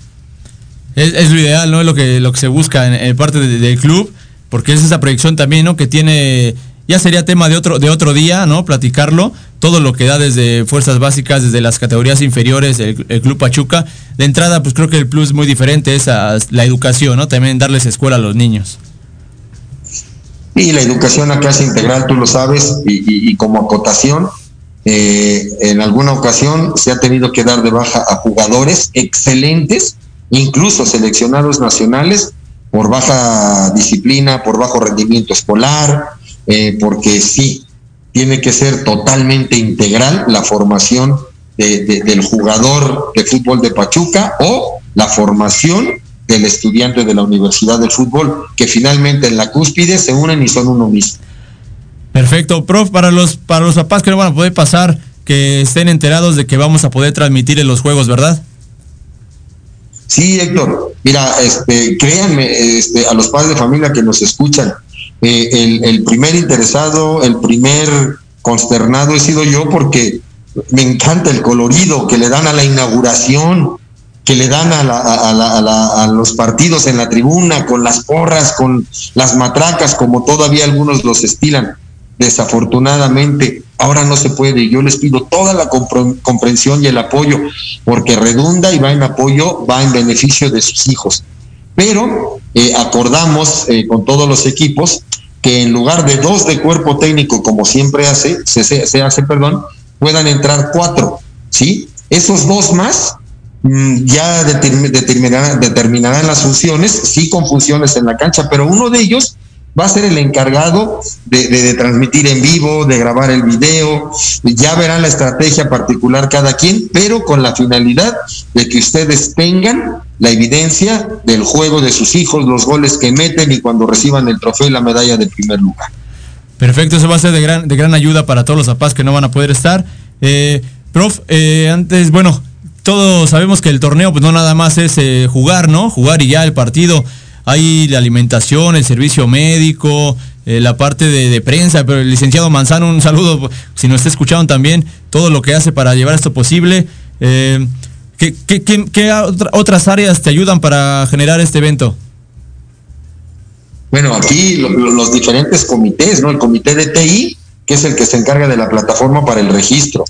Es, lo ideal, ¿no? Es lo que, lo que se busca en, parte de, del club, porque es esa proyección también, ¿no? Que tiene, ya sería tema de otro, de otro día, ¿no? Platicarlo, todo lo que da desde fuerzas básicas, desde las categorías inferiores, el, Club Pachuca. De entrada, pues creo que el plus muy diferente es a la educación, ¿no? También darles escuela a los niños. Y la educación acá es integral, tú lo sabes, y como acotación, eh, en alguna ocasión se ha tenido que dar de baja a jugadores excelentes, incluso seleccionados nacionales, por baja disciplina, por bajo rendimiento escolar, eh, porque sí, tiene que ser totalmente integral la formación de, de, del jugador de fútbol de Pachuca o la formación del estudiante de la Universidad del Fútbol, que finalmente en la cúspide se unen y son uno mismo. Perfecto, prof, para los, para los papás que no van a poder pasar, que estén enterados de que vamos a poder transmitir en los juegos, ¿verdad? Sí, Héctor, mira, este, créanme, este, a los padres de familia que nos escuchan, eh, el, el primer interesado, el primer consternado he sido yo porque me encanta el colorido que le dan a la inauguración, que le dan a, la, a, la, a, la, a, los partidos en la tribuna, con las porras, con las matracas, como todavía algunos los estilan. Desafortunadamente, ahora no se puede. Yo les pido toda la comprensión y el apoyo, porque redunda y va en apoyo, va en beneficio de sus hijos. Pero eh, acordamos eh, con todos los equipos que en lugar de dos de cuerpo técnico, como siempre hace, se, se, se hace, perdón, puedan entrar cuatro, ¿sí? Esos dos más mmm, ya determinarán, determinarán las funciones, sí con funciones en la cancha, pero uno de ellos va a ser el encargado de, de, de, transmitir en vivo, de grabar el video, ya verán la estrategia particular cada quien, pero con la finalidad de que ustedes tengan la evidencia del juego de sus hijos, los goles que meten y cuando reciban el trofeo y la medalla de primer lugar. Perfecto, eso va a ser de gran, de gran ayuda para todos los papás que no van a poder estar. Eh, prof, eh, antes, bueno, todos sabemos que el torneo pues no nada más es eh, jugar, ¿no? Jugar y ya el partido hay la alimentación, el servicio médico, eh, la parte de, prensa, pero el licenciado Manzano, un saludo, si nos está escuchando también, todo lo que hace para llevar esto posible. Eh, ¿qué, qué, qué, ¿Qué otras áreas te ayudan para generar este evento? Bueno, aquí lo, los diferentes comités, ¿no? El comité de TI, que es el que se encarga de la plataforma para el registro.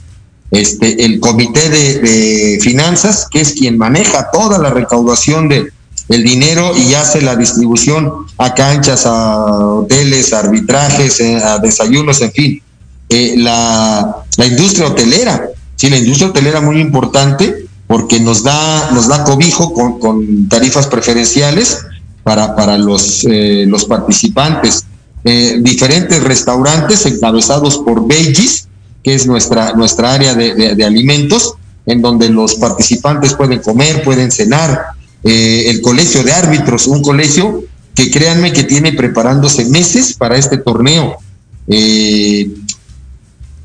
Este, el comité de, finanzas, que es quien maneja toda la recaudación de, el dinero y hace la distribución a canchas, a hoteles, arbitrajes, eh, a desayunos, en fin. Eh, la, la, industria hotelera, sí, la industria hotelera muy importante porque nos da, nos da cobijo con, con tarifas preferenciales para, para los, eh, los participantes. Eh, diferentes restaurantes encabezados por Veggies, que es nuestra, nuestra área de, alimentos, en donde los participantes pueden comer, pueden cenar, eh, el colegio de árbitros, un colegio que créanme que tiene preparándose meses para este torneo.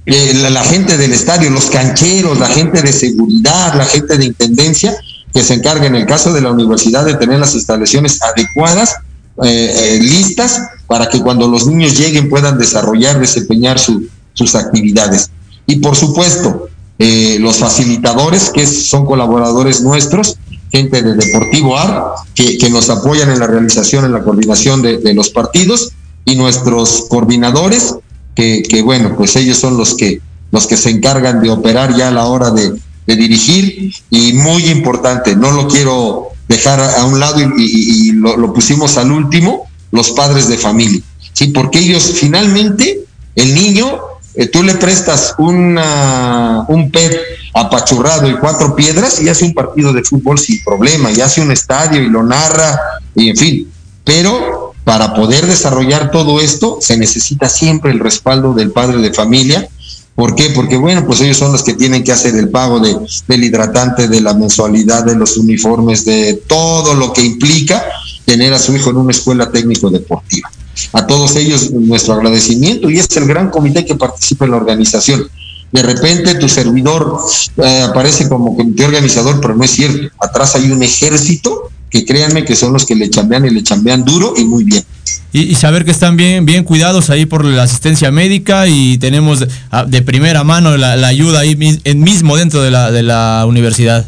Eh, la, gente del estadio, los cancheros, la gente de seguridad, la gente de intendencia, que se encarga en el caso de la universidad de tener las instalaciones adecuadas, eh, eh, listas, para que cuando los niños lleguen puedan desarrollar, desempeñar su- sus actividades. Y por supuesto, eh, los facilitadores, que son colaboradores nuestros, gente de Deportivo AR, que, que nos apoyan en la realización, en la coordinación de, de los partidos, y nuestros coordinadores, que, bueno, pues ellos son los que, los que se encargan de operar ya a la hora de, dirigir, y muy importante, no lo quiero dejar a, un lado y, lo pusimos al último, los padres de familia, ¿sí? Porque ellos finalmente, el niño, eh, tú le prestas una, un PET apachurrado y cuatro piedras y hace un partido de fútbol sin problema, y hace un estadio y lo narra, y en fin. Pero para poder desarrollar todo esto se necesita siempre el respaldo del padre de familia. ¿Por qué? Porque bueno, pues ellos son los que tienen que hacer el pago de, del hidratante, de la mensualidad, de los uniformes, de todo lo que implica tener a su hijo en una escuela técnico deportiva. A todos ellos nuestro agradecimiento y es el gran comité que participa en la organización. De repente tu servidor eh, aparece como comité organizador, pero no es cierto. Atrás hay un ejército que créanme que son los que le chambean y le chambean duro y muy bien. Y, y saber que están bien, bien cuidados ahí por la asistencia médica y tenemos de, primera mano la, la ayuda ahí mismo dentro de la, de la universidad.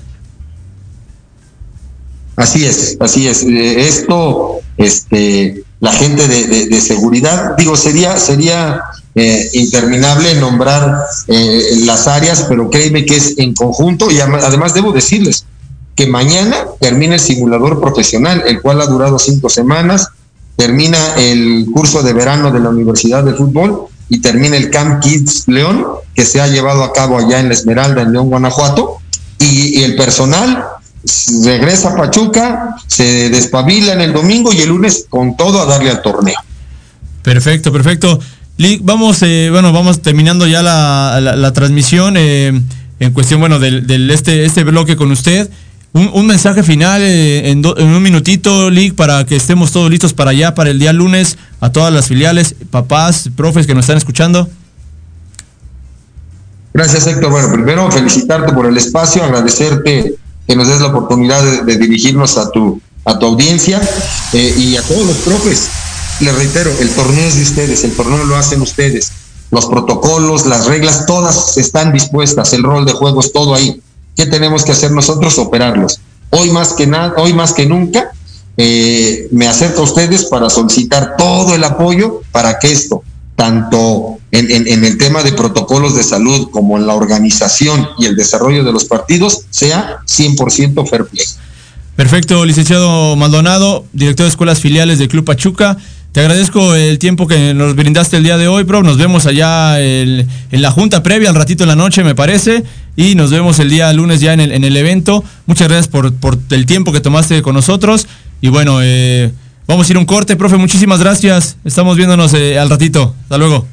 Así es, así es. Eh, Esto, este, la gente de, de- de seguridad, digo, sería, sería eh, interminable nombrar eh, las áreas, pero créeme que es en conjunto y además debo decirles que mañana termina el simulador profesional, el cual ha durado cinco semanas, termina el curso de verano de la Universidad de Fútbol y termina el Camp Kids León, que se ha llevado a cabo allá en La Esmeralda, en León, Guanajuato, y, y el personal regresa a Pachuca, se despabila en el domingo y el lunes con todo a darle al torneo. Perfecto, perfecto. Lick, vamos, eh, bueno, vamos terminando ya la, transmisión eh, en cuestión, bueno, del este, este bloque con usted. Un, mensaje final eh, en, un minutito, Lick, para que estemos todos listos para allá, para el día lunes, a todas las filiales, papás, profes que nos están escuchando. Gracias, Héctor. Bueno, primero felicitarte por el espacio, agradecerte que nos des la oportunidad de, de dirigirnos a tu, a tu audiencia eh, y a todos los profes. Les reitero, el torneo es de ustedes, el torneo lo hacen ustedes. Los protocolos, las reglas, todas están dispuestas, el rol de juego es todo ahí. ¿Qué tenemos que hacer nosotros? Operarlos. Hoy más que nada, hoy más que nunca, eh, me acerco a ustedes para solicitar todo el apoyo para que esto, tanto en, en- en el tema de protocolos de salud como en la organización y el desarrollo de los partidos, sea 100% fair play. Perfecto, licenciado Maldonado, director de escuelas filiales del Club Pachuca. Te agradezco el tiempo que nos brindaste el día de hoy, bro. Nos vemos allá el- en la junta previa, al ratito en la noche, me parece. Y nos vemos el día lunes ya en el, en el evento. Muchas gracias por, por el tiempo que tomaste con nosotros. Y bueno, eh, vamos a ir un corte, profe. Muchísimas gracias. Estamos viéndonos eh, al ratito. Hasta luego.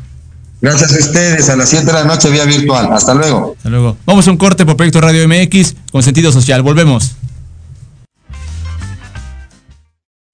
Gracias a ustedes, a las 7 de la noche vía virtual. Hasta luego. Hasta luego. Vamos a un corte por Proyecto Radio MX con sentido social. Volvemos.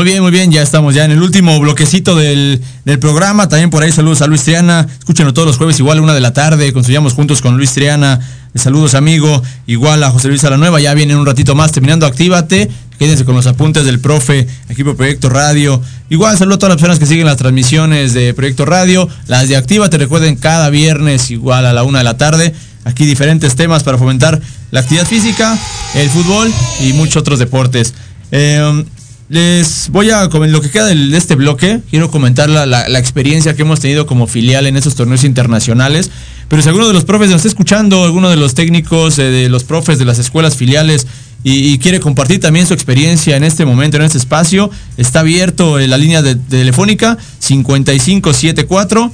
Muy bien, muy bien, ya estamos ya en el último bloquecito del, del programa. También por ahí saludos a Luis Triana. Escúchenos todos los jueves, igual una de la tarde. Construyamos juntos con Luis Triana. Saludos, amigo. Igual a José Luis Nueva. Ya viene un ratito más terminando. Actívate. Quédense con los apuntes del profe, equipo Proyecto Radio. Igual saludo a todas las personas que siguen las transmisiones de Proyecto Radio. Las de Actívate, recuerden, cada viernes igual a la una de la tarde. Aquí diferentes temas para fomentar la actividad física, el fútbol y muchos otros deportes. Eh, les voy a, en lo que queda de este bloque, quiero comentar la, experiencia que hemos tenido como filial en estos torneos internacionales. Pero si alguno de los profes nos está escuchando, alguno de los técnicos, eh, de los profes de las escuelas filiales, y, quiere compartir también su experiencia en este momento, en este espacio, está abierto la línea de, de telefónica 5574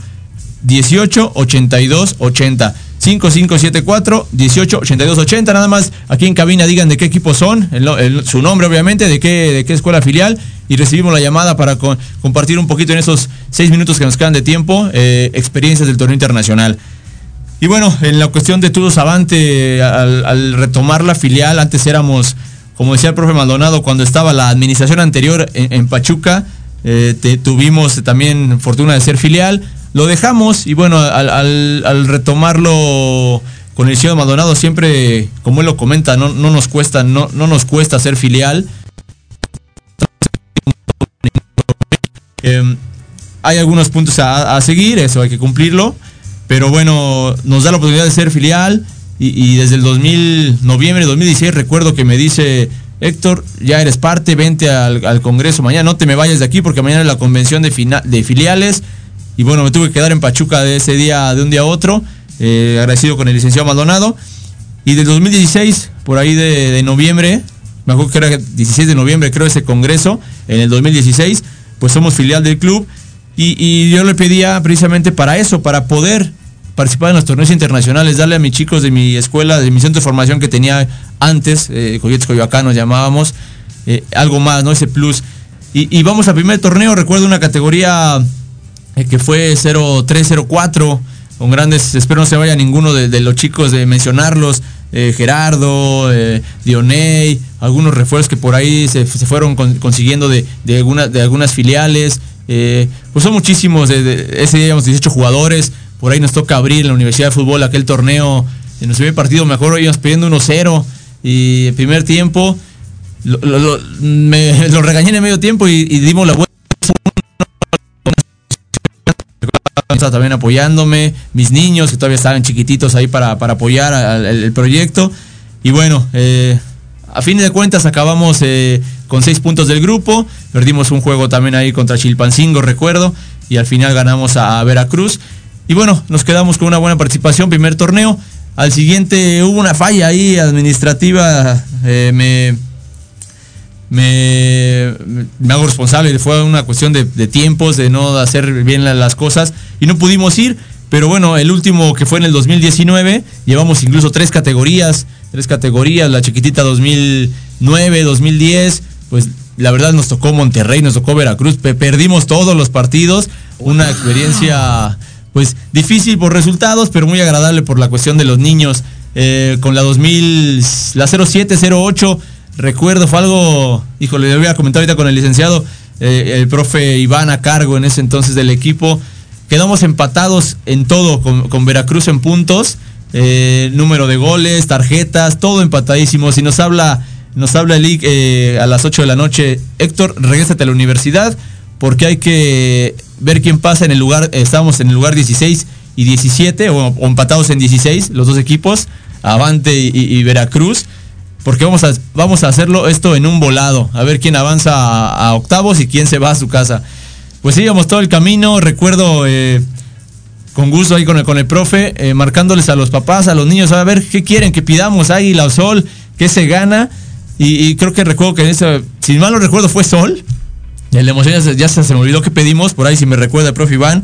18 82 80. 5574 18 82 80. Nada más aquí en cabina digan de qué equipo son, su nombre obviamente, de qué, de qué escuela filial y recibimos la llamada para co compartir un poquito en esos seis minutos que nos quedan de tiempo eh, experiencias del torneo internacional. Y bueno, en la cuestión de Tudos Avante, al, retomar la filial, antes éramos, como decía el profe Maldonado, cuando estaba la administración anterior en, en Pachuca, eh, te, tuvimos también fortuna de ser filial lo dejamos y bueno, al, retomarlo con el señor Maldonado siempre, como él lo comenta, no, no nos cuesta, no, no nos cuesta ser filial. Eh, hay algunos puntos a, seguir, eso hay que cumplirlo, pero bueno, nos da la oportunidad de ser filial y, desde el 2000, noviembre de 2016 recuerdo que me dice Héctor, ya eres parte, vente al, Congreso mañana, no te me vayas de aquí porque mañana es la convención de, de filiales y bueno, me tuve que quedar en Pachuca de ese día, de un día a otro, eh, agradecido con el licenciado Maldonado. Y del 2016, por ahí de, noviembre, me acuerdo que era 16 de noviembre, creo, ese congreso, en el 2016, pues somos filial del club. Y, yo le pedía precisamente para eso, para poder participar en los torneos internacionales, darle a mis chicos de mi escuela, de mi centro de formación que tenía antes, eh, Coyotes Coyoacán nos llamábamos, eh, algo más, ¿no? Ese plus. Y vamos al primer torneo, recuerdo una categoría que fue 0304, con grandes, espero no se vaya ninguno de, los chicos de mencionarlos, eh, Gerardo, eh, Dioney, algunos refuerzos que por ahí se, fueron con, consiguiendo de, de, alguna, de, algunas filiales, eh, pues son muchísimos, ese día íbamos 18 jugadores, por ahí nos toca abrir la Universidad de Fútbol aquel torneo, en nuestro primer partido mejor íbamos pidiendo 1-0 y el primer tiempo lo, regañé en el medio tiempo y dimos la vuelta también apoyándome, mis niños que todavía estaban chiquititos ahí para, para apoyar el proyecto. Y bueno, eh, a fin de cuentas acabamos eh, con seis puntos del grupo, perdimos un juego también ahí contra Chilpancingo, recuerdo, y al final ganamos a, a Veracruz. Y bueno, nos quedamos con una buena participación, primer torneo. Al siguiente hubo una falla ahí administrativa, eh, me, me, hago responsable, fue una cuestión de, tiempos, de no hacer bien las cosas y no pudimos ir, pero bueno, el último que fue en el 2019, llevamos incluso tres categorías, tres categorías, la chiquitita 2009, 2010, pues la verdad nos tocó Monterrey, nos tocó Veracruz, perdimos todos los partidos, una experiencia pues difícil por resultados, pero muy agradable por la cuestión de los niños, eh, con la 2000, la 0708, recuerdo, fue algo, híjole, le voy a comentar ahorita con el licenciado, eh, el profe Iván a cargo en ese entonces del equipo. Quedamos empatados en todo con, Veracruz en puntos, eh, número de goles, tarjetas, todo empatadísimo. Si nos habla, nos habla el eh, a las 8 de la noche, Héctor, regrésate a la universidad porque hay que ver quién pasa en el lugar, estamos en el lugar 16 y 17, o, empatados en 16, los dos equipos, Avante y Veracruz porque vamos a, vamos a hacerlo esto en un volado, a ver quién avanza a, octavos y quién se va a su casa. Pues íbamos todo el camino, recuerdo eh, con gusto ahí con el, con el profe, eh, marcándoles a los papás, a los niños, a ver qué quieren que pidamos, águila o sol, qué se gana. Y, creo que recuerdo que en ese, si mal no recuerdo, fue sol. La emoción ya se, se me olvidó que pedimos, por ahí si me recuerda el profe Iván.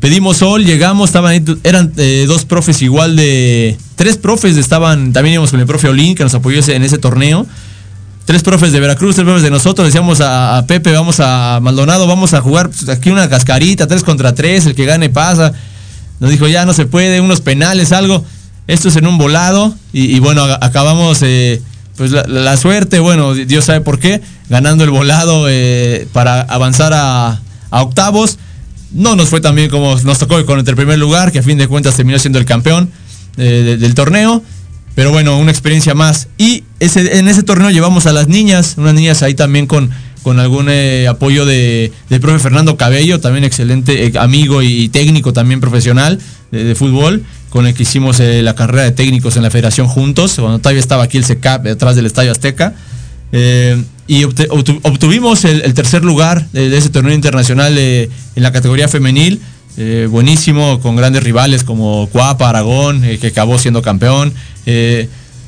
Pedimos sol, llegamos, estaban eran eh, dos profes igual de. Tres profes estaban, también íbamos con el profe Olín, que nos apoyó en ese torneo. Tres profes de Veracruz, tres profes de nosotros, decíamos a, Pepe, vamos a Maldonado, vamos a jugar pues, aquí una cascarita, tres contra tres, el que gane pasa. Nos dijo, ya no se puede, unos penales, algo. Esto es en un volado. Y, bueno, acabamos eh, pues la, suerte, bueno, Dios sabe por qué, ganando el volado eh, para avanzar a octavos. No nos fue tan bien como nos tocó con el primer lugar, que a fin de cuentas terminó siendo el campeón eh, de- del torneo. Pero bueno, una experiencia más. Y ese, en ese torneo llevamos a las niñas, unas niñas ahí también con, con algún eh, apoyo de, del profe Fernando Cabello, también excelente eh, amigo y técnico también profesional de, fútbol, con el que hicimos la carrera de técnicos en la federación juntos, cuando todavía estaba aquí el CECAP detrás del Estadio Azteca. Eh, y obtuvimos el, tercer lugar de, ese torneo internacional eh, en la categoría femenil. eh, buenísimo, con grandes rivales como Cuapa, Aragón, que acabó siendo campeón.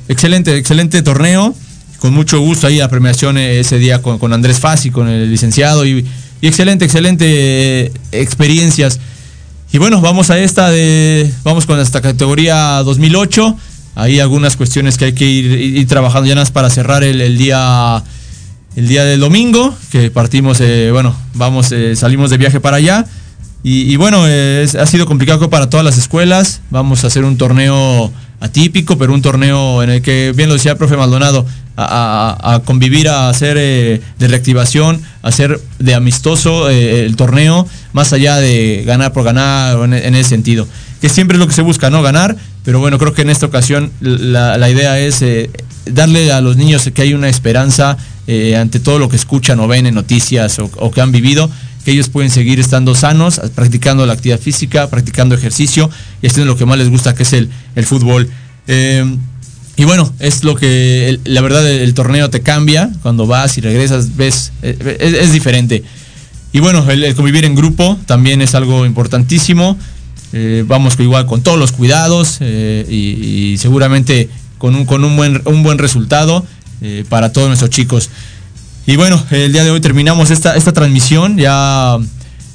Excelente, excelente torneo. Con mucho gusto ahí la premiación ese día con, con Andrés Fassi, con el licenciado. Y, y excelente, excelente experiencias. Y bueno, vamos a esta de. Vamos con esta categoría 2008. Hay algunas cuestiones que hay que ir, trabajando ya para cerrar el, día. El día del domingo, que partimos, eh, bueno, vamos, eh, salimos de viaje para allá. Y, bueno, eh, ha sido complicado para todas las escuelas. Vamos a hacer un torneo atípico, pero un torneo en el que, bien lo decía el profe Maldonado, a, convivir, a hacer eh, de reactivación, a hacer de amistoso eh, el torneo, más allá de ganar por ganar en, ese sentido. Que siempre es lo que se busca, ¿no? Ganar, pero bueno, creo que en esta ocasión la, idea es eh, darle a los niños que hay una esperanza ante todo lo que escuchan o ven en noticias o, que han vivido, que ellos pueden seguir estando sanos, practicando la actividad física, practicando ejercicio y haciendo lo que más les gusta, que es el, fútbol. Y bueno, es lo que, la verdad, el, torneo te cambia, cuando vas y regresas, ves, eh, es, diferente. Y bueno, el, convivir en grupo también es algo importantísimo. Eh, vamos igual con todos los cuidados eh, y, seguramente con un, con un, buen, un buen resultado eh, para todos nuestros chicos. Y bueno, el día de hoy terminamos esta, esta transmisión ya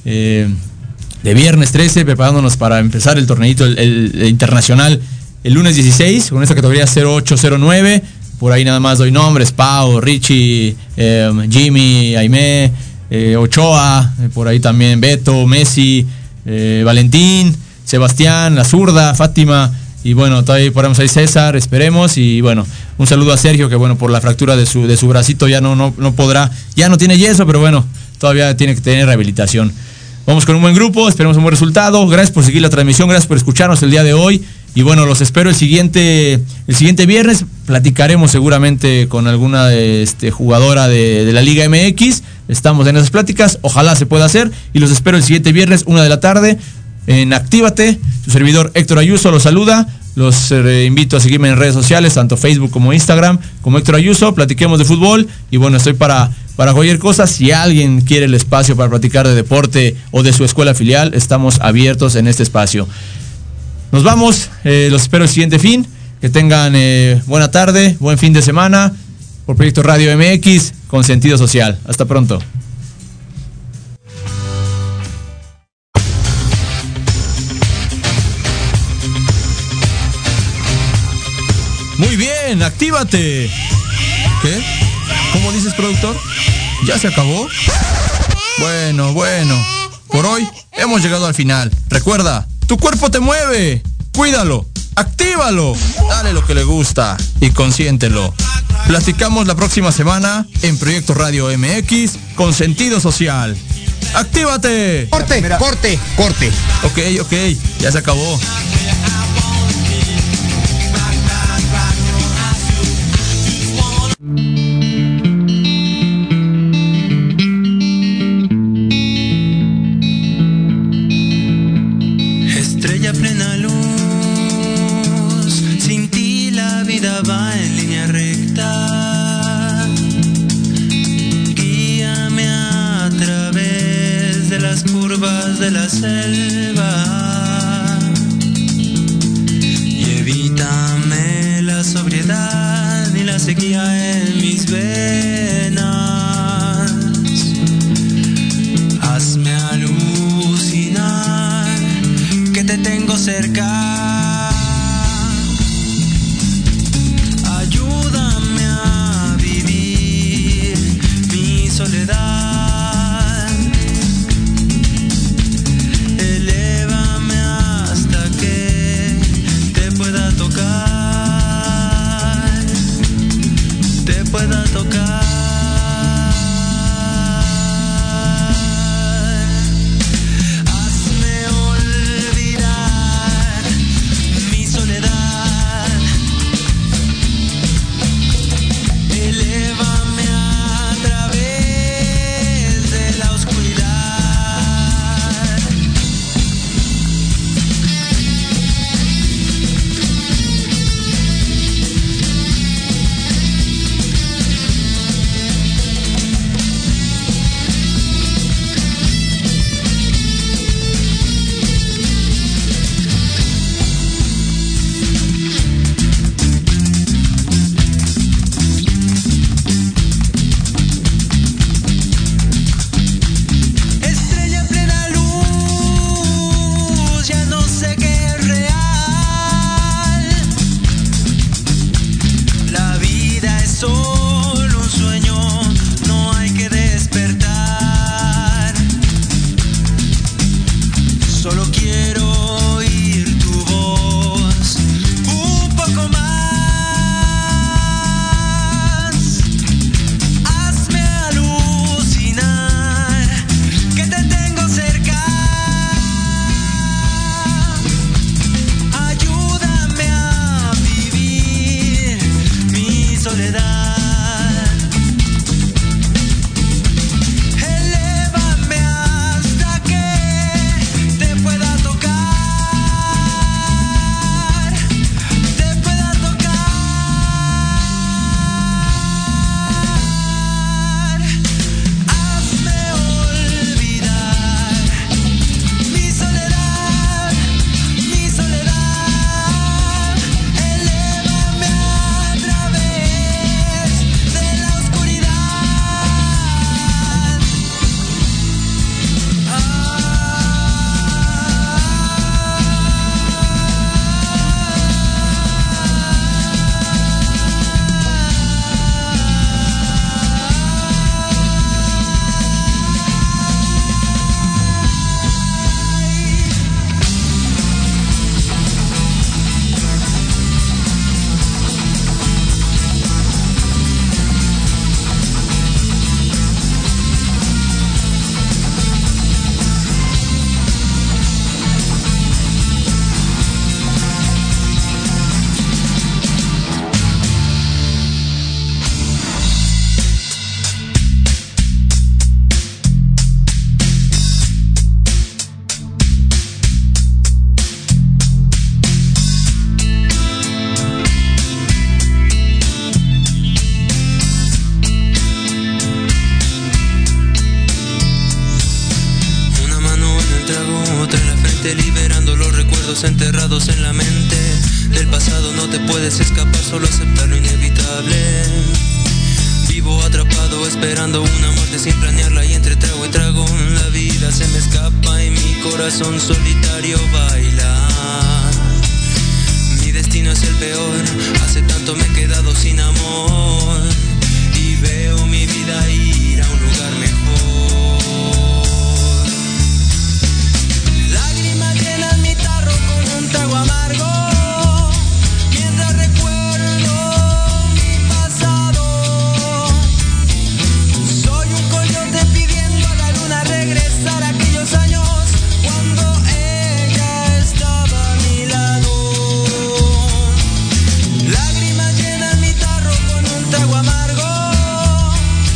de viernes 13, preparándonos para empezar el torneito el internacional el lunes 16, con esta categoría 0809. Por ahí nada más doy nombres, Pau, Richie, eh, Jimmy, Aimé, eh, Ochoa, eh, por ahí también Beto, Messi, eh, Valentín, Sebastián, La Zurda, Fátima, y bueno, todavía ponemos ahí César, esperemos, y bueno, un saludo a Sergio, que bueno, por la fractura de su, de su bracito ya no, no, no podrá, ya no tiene yeso, pero bueno, todavía tiene que tener rehabilitación. Vamos con un buen grupo, esperemos un buen resultado. Gracias por seguir la transmisión, gracias por escucharnos el día de hoy. Y bueno, los espero el siguiente, el siguiente viernes. Platicaremos seguramente con alguna este, jugadora de, de la Liga MX. Estamos en esas pláticas, ojalá se pueda hacer. Y los espero el siguiente viernes, una de la tarde, en Actívate. Su servidor Héctor Ayuso los saluda. Los eh, invito a seguirme en redes sociales, tanto Facebook como Instagram, como Héctor Ayuso. Platiquemos de fútbol. Y bueno, estoy para, para cualquier cosa. Si alguien quiere el espacio para platicar de deporte o de su escuela filial, estamos abiertos en este espacio. Nos vamos, eh, los espero el siguiente fin. Que tengan eh, buena tarde, buen fin de semana. Por Proyecto Radio MX con sentido social. Hasta pronto. Muy bien, actívate. ¿Qué? ¿Cómo dices, productor? ¿Ya se acabó? Bueno, bueno. Por hoy hemos llegado al final. Recuerda, tu cuerpo te mueve. Cuídalo. Actívalo. Dale lo que le gusta y consiéntelo. Platicamos la próxima semana en Proyecto Radio MX con sentido social. ¡Actívate! Corte, corte, corte. Ok, ok, ya se acabó.